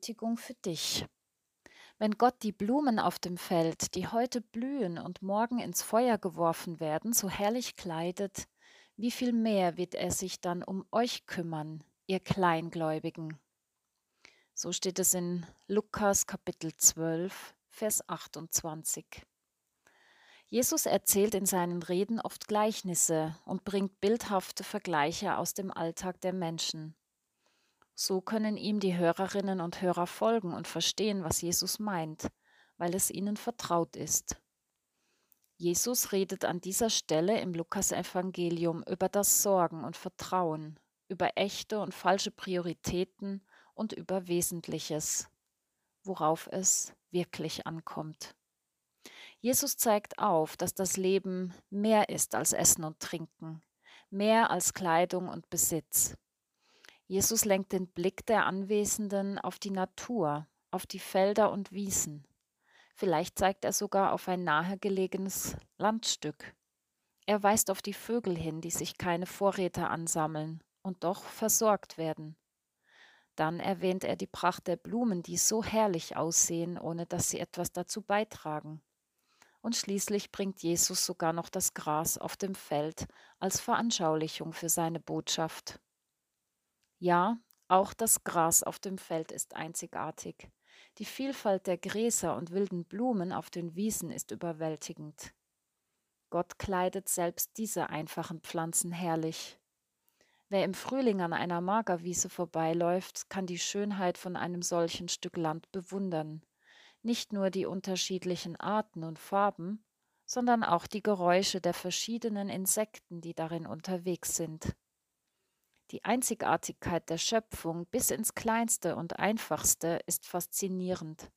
Ermutigung für dich. Wenn Gott die Blumen auf dem Feld, die heute blühen und morgen ins Feuer geworfen werden, so herrlich kleidet, wie viel mehr wird er sich dann um euch kümmern, ihr Kleingläubigen. So steht es in Lukas Kapitel 12, Vers 28. Jesus erzählt in seinen Reden oft Gleichnisse und bringt bildhafte Vergleiche aus dem Alltag der Menschen. So können ihm die Hörerinnen und Hörer folgen und verstehen, was Jesus meint, weil es ihnen vertraut ist. Jesus redet an dieser Stelle im Lukasevangelium über das Sorgen und Vertrauen, über echte und falsche Prioritäten und über Wesentliches, worauf es wirklich ankommt. Jesus zeigt auf, dass das Leben mehr ist als Essen und Trinken, mehr als Kleidung und Besitz. Jesus lenkt den Blick der Anwesenden auf die Natur, auf die Felder und Wiesen. Vielleicht zeigt er sogar auf ein nahegelegenes Landstück. Er weist auf die Vögel hin, die sich keine Vorräte ansammeln und doch versorgt werden. Dann erwähnt er die Pracht der Blumen, die so herrlich aussehen, ohne dass sie etwas dazu beitragen. Und schließlich bringt Jesus sogar noch das Gras auf dem Feld als Veranschaulichung für seine Botschaft. Ja, auch das Gras auf dem Feld ist einzigartig. Die Vielfalt der Gräser und wilden Blumen auf den Wiesen ist überwältigend. Gott kleidet selbst diese einfachen Pflanzen herrlich. Wer im Frühling an einer Magerwiese vorbeiläuft, kann die Schönheit von einem solchen Stück Land bewundern nicht nur die unterschiedlichen Arten und Farben, sondern auch die Geräusche der verschiedenen Insekten, die darin unterwegs sind. Die Einzigartigkeit der Schöpfung bis ins kleinste und einfachste ist faszinierend,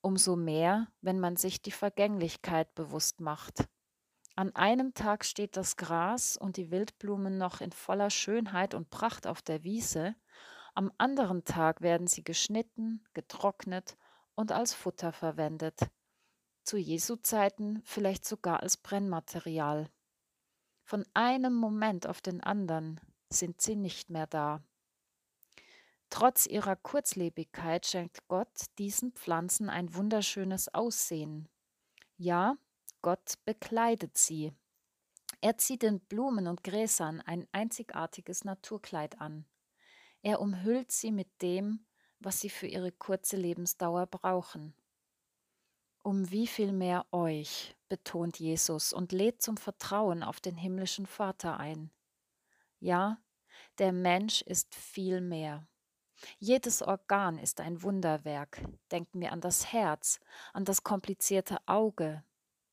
umso mehr, wenn man sich die Vergänglichkeit bewusst macht. An einem Tag steht das Gras und die Wildblumen noch in voller Schönheit und Pracht auf der Wiese, am anderen Tag werden sie geschnitten, getrocknet und als Futter verwendet, zu Jesu Zeiten vielleicht sogar als Brennmaterial. Von einem Moment auf den anderen sind sie nicht mehr da. Trotz ihrer Kurzlebigkeit schenkt Gott diesen Pflanzen ein wunderschönes Aussehen. Ja, Gott bekleidet sie. Er zieht den Blumen und Gräsern ein einzigartiges Naturkleid an. Er umhüllt sie mit dem, was sie für ihre kurze Lebensdauer brauchen. Um wie viel mehr euch, betont Jesus und lädt zum Vertrauen auf den himmlischen Vater ein. Ja, der Mensch ist viel mehr. Jedes Organ ist ein Wunderwerk. Denken wir an das Herz, an das komplizierte Auge,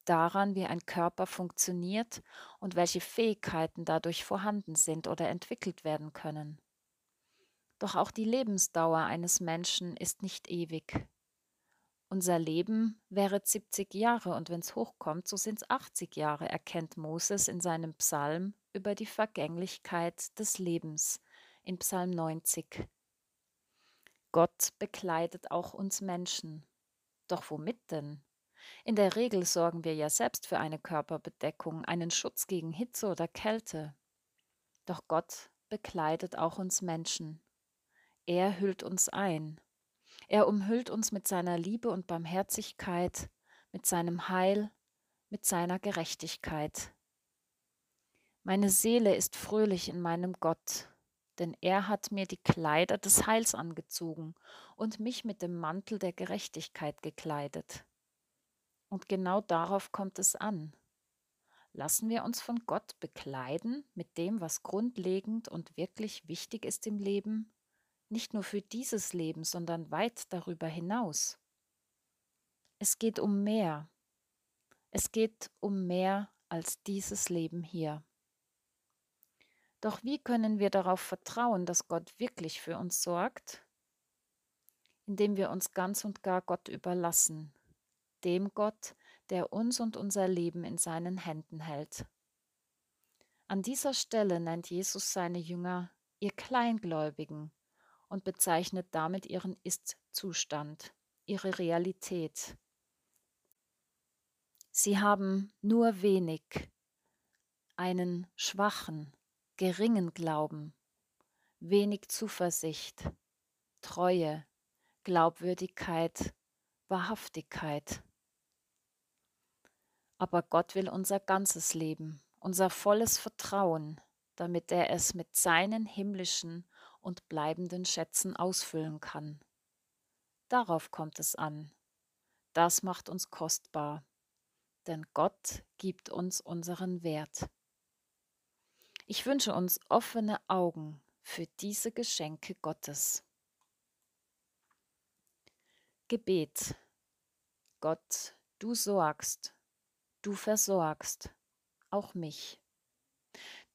daran, wie ein Körper funktioniert und welche Fähigkeiten dadurch vorhanden sind oder entwickelt werden können. Doch auch die Lebensdauer eines Menschen ist nicht ewig. Unser Leben wäre 70 Jahre und wenn es hochkommt, so sind es 80 Jahre, erkennt Moses in seinem Psalm über die Vergänglichkeit des Lebens in Psalm 90. Gott bekleidet auch uns Menschen. Doch womit denn? In der Regel sorgen wir ja selbst für eine Körperbedeckung, einen Schutz gegen Hitze oder Kälte. Doch Gott bekleidet auch uns Menschen. Er hüllt uns ein. Er umhüllt uns mit seiner Liebe und Barmherzigkeit, mit seinem Heil, mit seiner Gerechtigkeit. Meine Seele ist fröhlich in meinem Gott, denn er hat mir die Kleider des Heils angezogen und mich mit dem Mantel der Gerechtigkeit gekleidet. Und genau darauf kommt es an. Lassen wir uns von Gott bekleiden mit dem, was grundlegend und wirklich wichtig ist im Leben? Nicht nur für dieses Leben, sondern weit darüber hinaus. Es geht um mehr. Es geht um mehr als dieses Leben hier. Doch wie können wir darauf vertrauen, dass Gott wirklich für uns sorgt? Indem wir uns ganz und gar Gott überlassen, dem Gott, der uns und unser Leben in seinen Händen hält. An dieser Stelle nennt Jesus seine Jünger ihr Kleingläubigen, und bezeichnet damit ihren Ist-Zustand, ihre Realität. Sie haben nur wenig, einen schwachen, geringen Glauben, wenig Zuversicht, Treue, Glaubwürdigkeit, Wahrhaftigkeit. Aber Gott will unser ganzes Leben, unser volles Vertrauen, damit er es mit seinen himmlischen und bleibenden Schätzen ausfüllen kann. Darauf kommt es an. Das macht uns kostbar, denn Gott gibt uns unseren Wert. Ich wünsche uns offene Augen für diese Geschenke Gottes. Gebet. Gott, du sorgst, du versorgst, auch mich.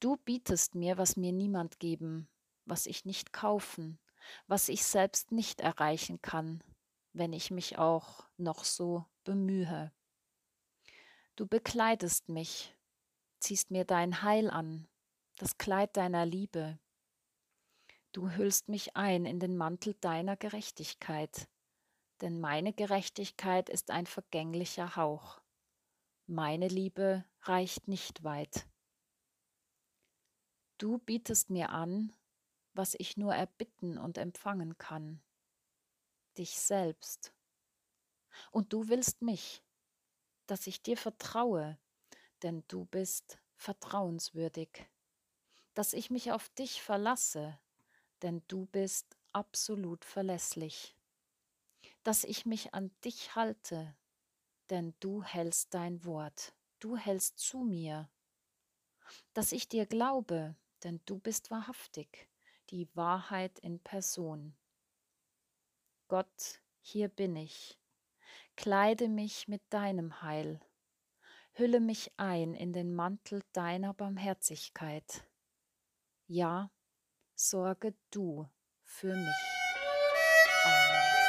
Du bietest mir, was mir niemand geben, was ich nicht kaufen, was ich selbst nicht erreichen kann, wenn ich mich auch noch so bemühe. Du bekleidest mich, ziehst mir dein Heil an, das Kleid deiner Liebe. Du hüllst mich ein in den Mantel deiner Gerechtigkeit, denn meine Gerechtigkeit ist ein vergänglicher Hauch. Meine Liebe reicht nicht weit. Du bietest mir an, was ich nur erbitten und empfangen kann, dich selbst. Und du willst mich, dass ich dir vertraue, denn du bist vertrauenswürdig, dass ich mich auf dich verlasse, denn du bist absolut verlässlich, dass ich mich an dich halte, denn du hältst dein Wort, du hältst zu mir, dass ich dir glaube, denn du bist wahrhaftig, die Wahrheit in Person. Gott, hier bin ich. Kleide mich mit deinem Heil. Hülle mich ein in den Mantel deiner Barmherzigkeit. Ja, sorge du für mich. Amen.